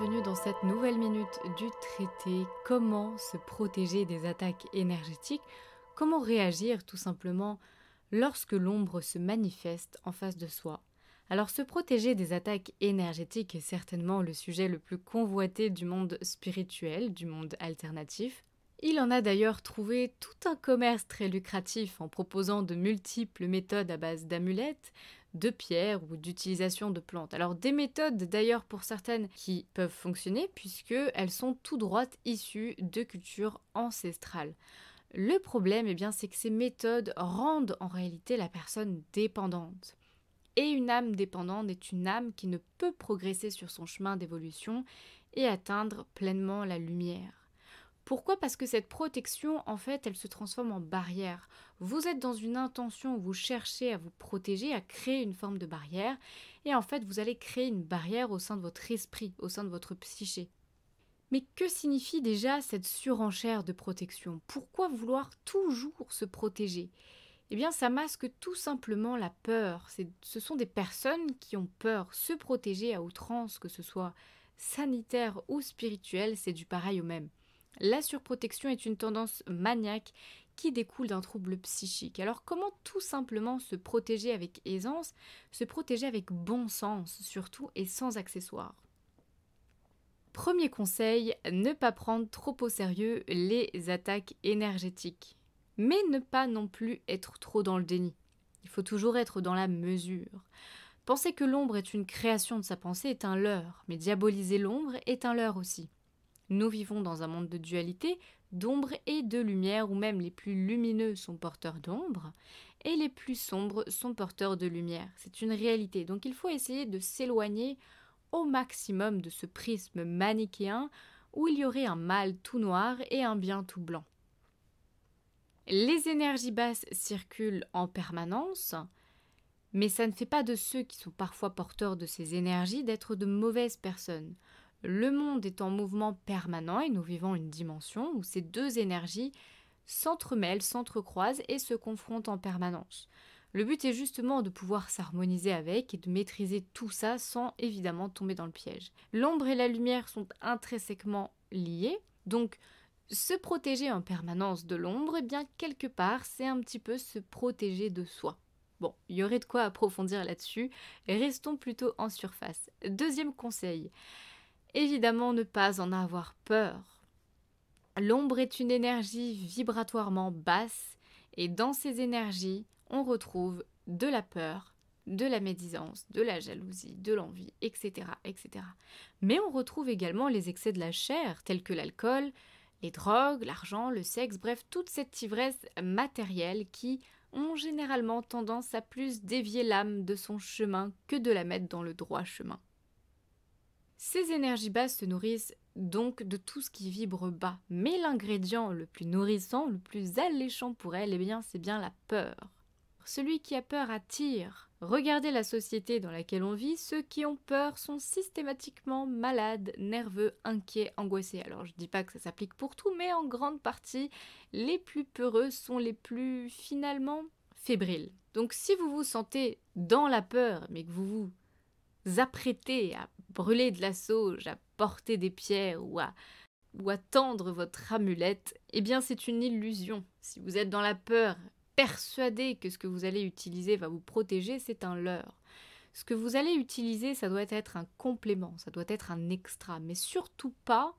bienvenue dans cette nouvelle minute du traité. Comment se protéger des attaques énergétiques? Comment réagir tout simplement lorsque l'ombre se manifeste en face de soi? Alors se protéger des attaques énergétiques est certainement le sujet le plus convoité du monde spirituel, du monde alternatif. Il en a d'ailleurs trouvé tout un commerce très lucratif en proposant de multiples méthodes à base d'amulettes, de pierres ou d'utilisation de plantes. Alors des méthodes d'ailleurs pour certaines qui peuvent fonctionner puisque elles sont tout droites issues de cultures ancestrales. Le problème, eh bien, c'est que ces méthodes rendent en réalité la personne dépendante. Et une âme dépendante est une âme qui ne peut progresser sur son chemin d'évolution et atteindre pleinement la lumière. Pourquoi? Parce que cette protection, en fait, elle se transforme en barrière. Vous êtes dans une intention où vous cherchez à vous protéger, à créer une forme de barrière, et en fait, vous allez créer une barrière au sein de votre esprit, au sein de votre psyché. Mais que signifie déjà cette surenchère de protection? Pourquoi vouloir toujours se protéger? Eh bien, ça masque tout simplement la peur. Ce sont des personnes qui ont peur. Se protéger à outrance, que ce soit sanitaire ou spirituel, c'est du pareil au même. La surprotection est une tendance maniaque qui découle d'un trouble psychique. Alors comment tout simplement se protéger avec aisance, se protéger avec bon sens surtout et sans accessoires? Premier conseil, ne pas prendre trop au sérieux les attaques énergétiques. Mais ne pas non plus être trop dans le déni. Il faut toujours être dans la mesure. Penser que l'ombre est une création de sa pensée est un leurre, mais diaboliser l'ombre est un leurre aussi. Nous vivons dans un monde de dualité, d'ombre et de lumière, où même les plus lumineux sont porteurs d'ombre et les plus sombres sont porteurs de lumière. C'est une réalité. Donc il faut essayer de s'éloigner au maximum de ce prisme manichéen où il y aurait un mal tout noir et un bien tout blanc. Les énergies basses circulent en permanence, mais ça ne fait pas de ceux qui sont parfois porteurs de ces énergies d'être de mauvaises personnes. Le monde est en mouvement permanent et nous vivons une dimension où ces deux énergies s'entremêlent, s'entrecroisent et se confrontent en permanence. Le but est justement de pouvoir s'harmoniser avec et de maîtriser tout ça sans évidemment tomber dans le piège. L'ombre et la lumière sont intrinsèquement liées, donc se protéger en permanence de l'ombre, eh bien quelque part, c'est un petit peu se protéger de soi. Bon, il y aurait de quoi approfondir là-dessus, restons plutôt en surface. Deuxième conseil, Évidemment, ne pas en avoir peur. L'ombre est une énergie vibratoirement basse et dans ces énergies, on retrouve de la peur, de la médisance, de la jalousie, de l'envie, etc., etc. Mais on retrouve également les excès de la chair, tels que l'alcool, les drogues, l'argent, le sexe, bref, toute cette ivresse matérielle qui ont généralement tendance à plus dévier l'âme de son chemin que de la mettre dans le droit chemin. Ces énergies basses se nourrissent donc de tout ce qui vibre bas. Mais l'ingrédient le plus nourrissant, le plus alléchant pour elles, eh bien, c'est bien la peur. Celui qui a peur attire. Regardez la société dans laquelle on vit, ceux qui ont peur sont systématiquement malades, nerveux, inquiets, angoissés. Alors je dis pas que ça s'applique pour tout, mais en grande partie, les plus peureux sont les plus finalement fébriles. Donc si vous vous sentez dans la peur, mais que vous vous apprêtez à brûler de la sauge, à porter des pierres ou à, ou à tendre votre amulette, eh bien c'est une illusion. Si vous êtes dans la peur, persuadé que ce que vous allez utiliser va vous protéger, c'est un leurre. Ce que vous allez utiliser, ça doit être un complément, ça doit être un extra, mais surtout pas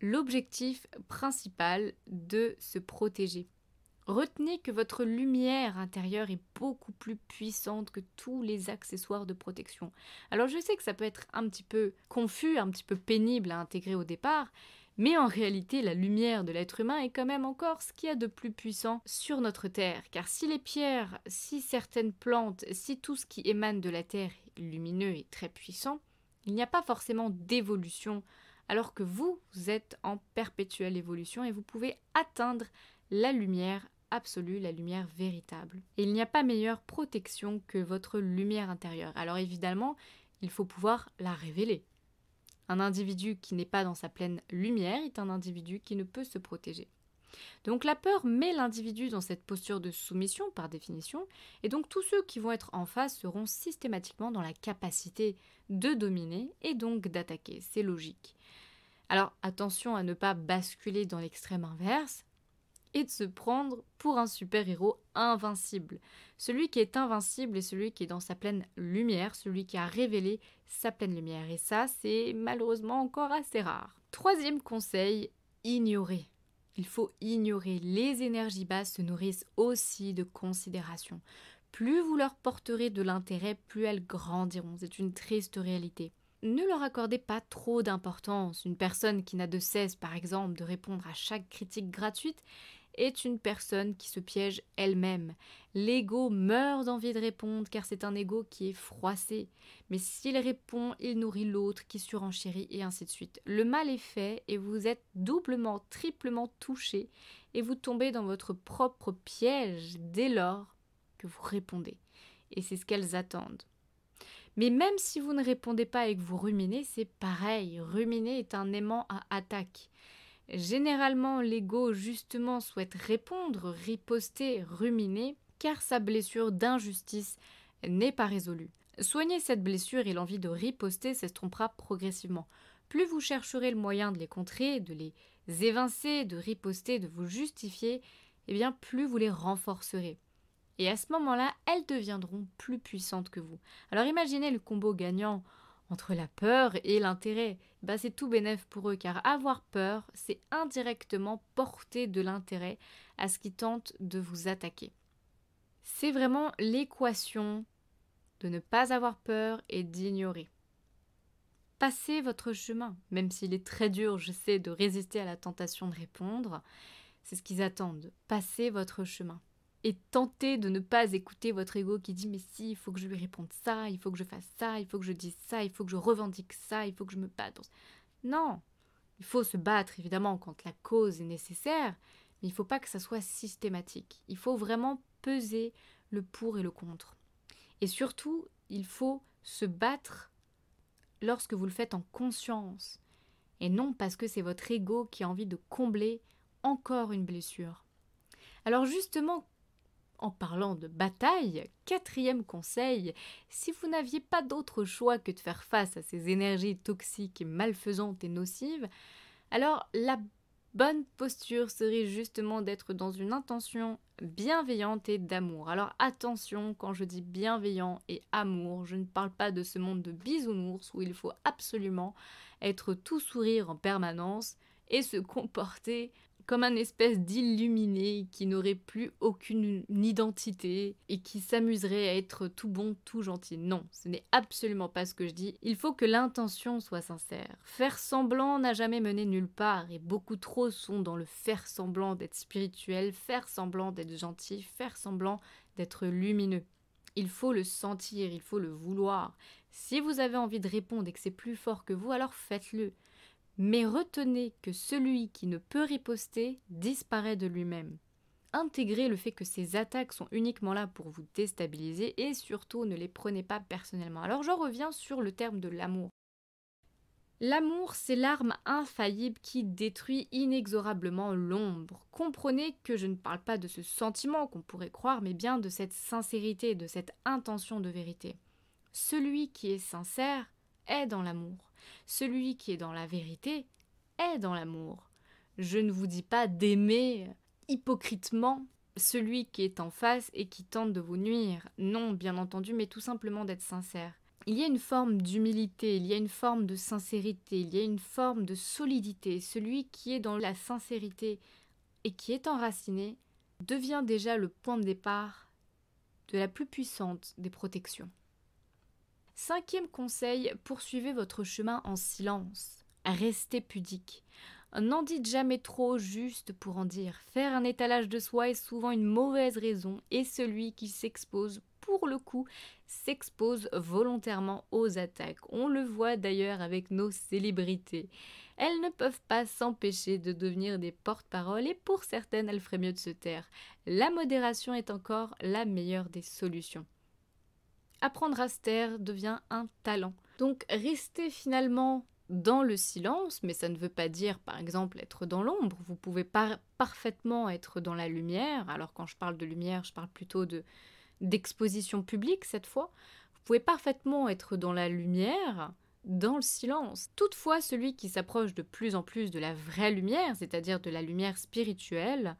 l'objectif principal de se protéger. Retenez que votre lumière intérieure est beaucoup plus puissante que tous les accessoires de protection. Alors je sais que ça peut être un petit peu confus, un petit peu pénible à intégrer au départ, mais en réalité la lumière de l'être humain est quand même encore ce qu'il y a de plus puissant sur notre Terre. Car si les pierres, si certaines plantes, si tout ce qui émane de la Terre est lumineux et très puissant, il n'y a pas forcément d'évolution, alors que vous, êtes en perpétuelle évolution et vous pouvez atteindre la lumière absolue, la lumière véritable. Et il n'y a pas meilleure protection que votre lumière intérieure. Alors évidemment, il faut pouvoir la révéler. Un individu qui n'est pas dans sa pleine lumière est un individu qui ne peut se protéger. Donc la peur met l'individu dans cette posture de soumission par définition, et donc tous ceux qui vont être en face seront systématiquement dans la capacité de dominer et donc d'attaquer, c'est logique. Alors attention à ne pas basculer dans l'extrême inverse et de se prendre pour un super-héros invincible. Celui qui est invincible est celui qui est dans sa pleine lumière, celui qui a révélé sa pleine lumière. Et ça, c'est malheureusement encore assez rare. Troisième conseil, ignorer. Il faut ignorer. Les énergies basses se nourrissent aussi de considération. Plus vous leur porterez de l'intérêt, plus elles grandiront. C'est une triste réalité. Ne leur accordez pas trop d'importance. Une personne qui n'a de cesse, par exemple, de répondre à chaque critique gratuite est une personne qui se piège elle-même. L'ego meurt d'envie de répondre car c'est un ego qui est froissé. Mais s'il répond, il nourrit l'autre qui surenchérit et ainsi de suite. Le mal est fait et vous êtes doublement, triplement touché et vous tombez dans votre propre piège dès lors que vous répondez. Et c'est ce qu'elles attendent. Mais même si vous ne répondez pas et que vous ruminez, c'est pareil. Ruminer est un aimant à attaque. Généralement, l'ego, justement, souhaite répondre, riposter, ruminer, car sa blessure d'injustice n'est pas résolue. Soigner cette blessure et l'envie de riposter s'estompera progressivement. Plus vous chercherez le moyen de les contrer, de les évincer, de riposter, de vous justifier, eh bien plus vous les renforcerez. Et à ce moment-là, elles deviendront plus puissantes que vous. Alors imaginez le combo gagnant entre la peur et l'intérêt. Bah, c'est tout bénéf pour eux, car avoir peur, c'est indirectement porter de l'intérêt à ce qui tente de vous attaquer. C'est vraiment l'équation de ne pas avoir peur et d'ignorer. Passez votre chemin, même s'il est très dur, je sais, de résister à la tentation de répondre. C'est ce qu'ils attendent. Passez votre chemin et tentez de ne pas écouter votre ego qui dit mais si, il faut que je lui réponde ça, il faut que je fasse ça, il faut que je dise ça, il faut que je revendique ça, il faut que je me batte. Non, il faut se battre évidemment quand la cause est nécessaire, mais il ne faut pas que ça soit systématique. Il faut vraiment peser le pour et le contre. Et surtout, il faut se battre lorsque vous le faites en conscience, et non parce que c'est votre ego qui a envie de combler encore une blessure. Alors justement, en parlant de bataille, quatrième conseil, si vous n'aviez pas d'autre choix que de faire face à ces énergies toxiques, malfaisantes et nocives, alors la bonne posture serait justement d'être dans une intention bienveillante et d'amour. Alors attention, quand je dis bienveillant et amour, je ne parle pas de ce monde de bisounours où il faut absolument être tout sourire en permanence et se comporter comme un espèce d'illuminé qui n'aurait plus aucune identité et qui s'amuserait à être tout bon, tout gentil. Non, ce n'est absolument pas ce que je dis. Il faut que l'intention soit sincère. Faire semblant n'a jamais mené nulle part et beaucoup trop sont dans le faire semblant d'être spirituel, faire semblant d'être gentil, faire semblant d'être lumineux. Il faut le sentir, il faut le vouloir. Si vous avez envie de répondre et que c'est plus fort que vous, alors faites-le. Mais retenez que celui qui ne peut riposter disparaît de lui-même. Intégrez le fait que ces attaques sont uniquement là pour vous déstabiliser et surtout ne les prenez pas personnellement. Alors j'en reviens sur le terme de l'amour. L'amour, c'est l'arme infaillible qui détruit inexorablement l'ombre. Comprenez que je ne parle pas de ce sentiment qu'on pourrait croire, mais bien de cette sincérité, de cette intention de vérité. Celui qui est sincère est dans l'amour. Celui qui est dans la vérité est dans l'amour. Je ne vous dis pas d'aimer hypocritement celui qui est en face et qui tente de vous nuire. Non, bien entendu, mais tout simplement d'être sincère. Il y a une forme d'humilité, il y a une forme de sincérité, il y a une forme de solidité. Celui qui est dans la sincérité et qui est enraciné devient déjà le point de départ de la plus puissante des protections. Cinquième conseil, poursuivez votre chemin en silence. Restez pudique. N'en dites jamais trop juste pour en dire. Faire un étalage de soi est souvent une mauvaise raison et celui qui s'expose pour le coup s'expose volontairement aux attaques. On le voit d'ailleurs avec nos célébrités. Elles ne peuvent pas s'empêcher de devenir des porte-paroles et pour certaines elles feraient mieux de se taire. La modération est encore la meilleure des solutions. Apprendre à se taire devient un talent. Donc restez finalement dans le silence, mais ça ne veut pas dire par exemple être dans l'ombre. Vous pouvez parfaitement être dans la lumière. Alors quand je parle de lumière, je parle plutôt de d'exposition publique cette fois. Vous pouvez parfaitement être dans la lumière, dans le silence. Toutefois, celui qui s'approche de plus en plus de la vraie lumière, c'est-à-dire de la lumière spirituelle,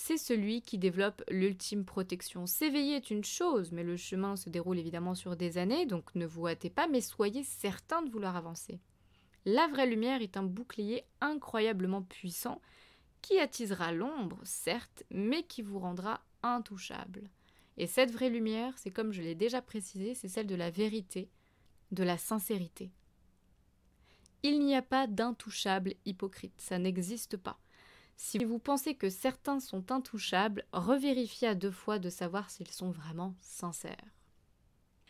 c'est celui qui développe l'ultime protection. S'éveiller est une chose, mais le chemin se déroule évidemment sur des années, donc ne vous hâtez pas, mais soyez certain de vouloir avancer. La vraie lumière est un bouclier incroyablement puissant qui attisera l'ombre, certes, mais qui vous rendra intouchable. Et cette vraie lumière, c'est comme je l'ai déjà précisé, c'est celle de la vérité, de la sincérité. Il n'y a pas d'intouchable hypocrite, ça n'existe pas. Si vous pensez que certains sont intouchables, revérifiez à deux fois de savoir s'ils sont vraiment sincères.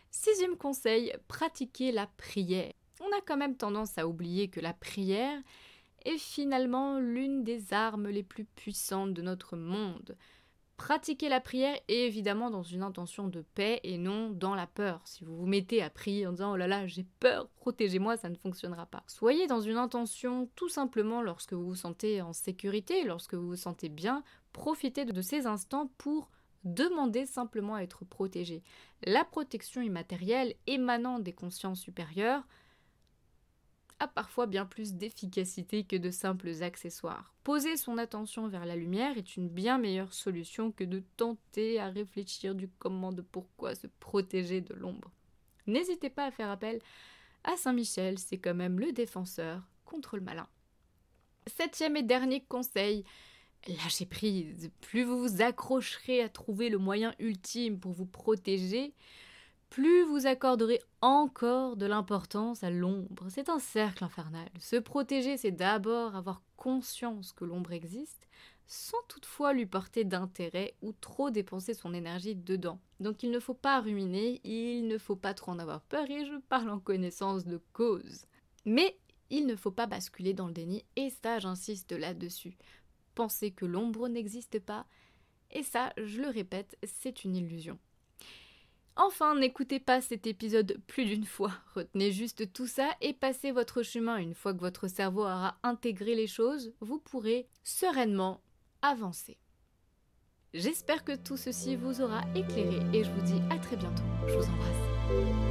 Sixième conseil, pratiquez la prière. On a quand même tendance à oublier que la prière est finalement l'une des armes les plus puissantes de notre monde. Pratiquez la prière et évidemment dans une intention de paix et non dans la peur. Si vous vous mettez à prier en disant oh là là j'ai peur, protégez-moi, ça ne fonctionnera pas. Soyez dans une intention tout simplement lorsque vous vous sentez en sécurité, lorsque vous vous sentez bien, profitez de ces instants pour demander simplement à être protégé. La protection immatérielle émanant des consciences supérieures a parfois bien plus d'efficacité que de simples accessoires. Poser son attention vers la lumière est une bien meilleure solution que de tenter à réfléchir du comment de pourquoi se protéger de l'ombre. N'hésitez pas à faire appel à Saint Michel, c'est quand même le défenseur contre le malin. Septième et dernier conseil, lâchez prise. Plus vous vous accrocherez à trouver le moyen ultime pour vous protéger, plus vous accorderez encore de l'importance à l'ombre. C'est un cercle infernal. Se protéger, c'est d'abord avoir conscience que l'ombre existe, sans toutefois lui porter d'intérêt ou trop dépenser son énergie dedans. Donc il ne faut pas ruminer, il ne faut pas trop en avoir peur, et je parle en connaissance de cause. Mais il ne faut pas basculer dans le déni, et ça j'insiste là-dessus. Penser que l'ombre n'existe pas, et ça, je le répète, c'est une illusion. Enfin, n'écoutez pas cet épisode plus d'une fois. Retenez juste tout ça et passez votre chemin. Une fois que votre cerveau aura intégré les choses, vous pourrez sereinement avancer. J'espère que tout ceci vous aura éclairé et je vous dis à très bientôt. Je vous embrasse.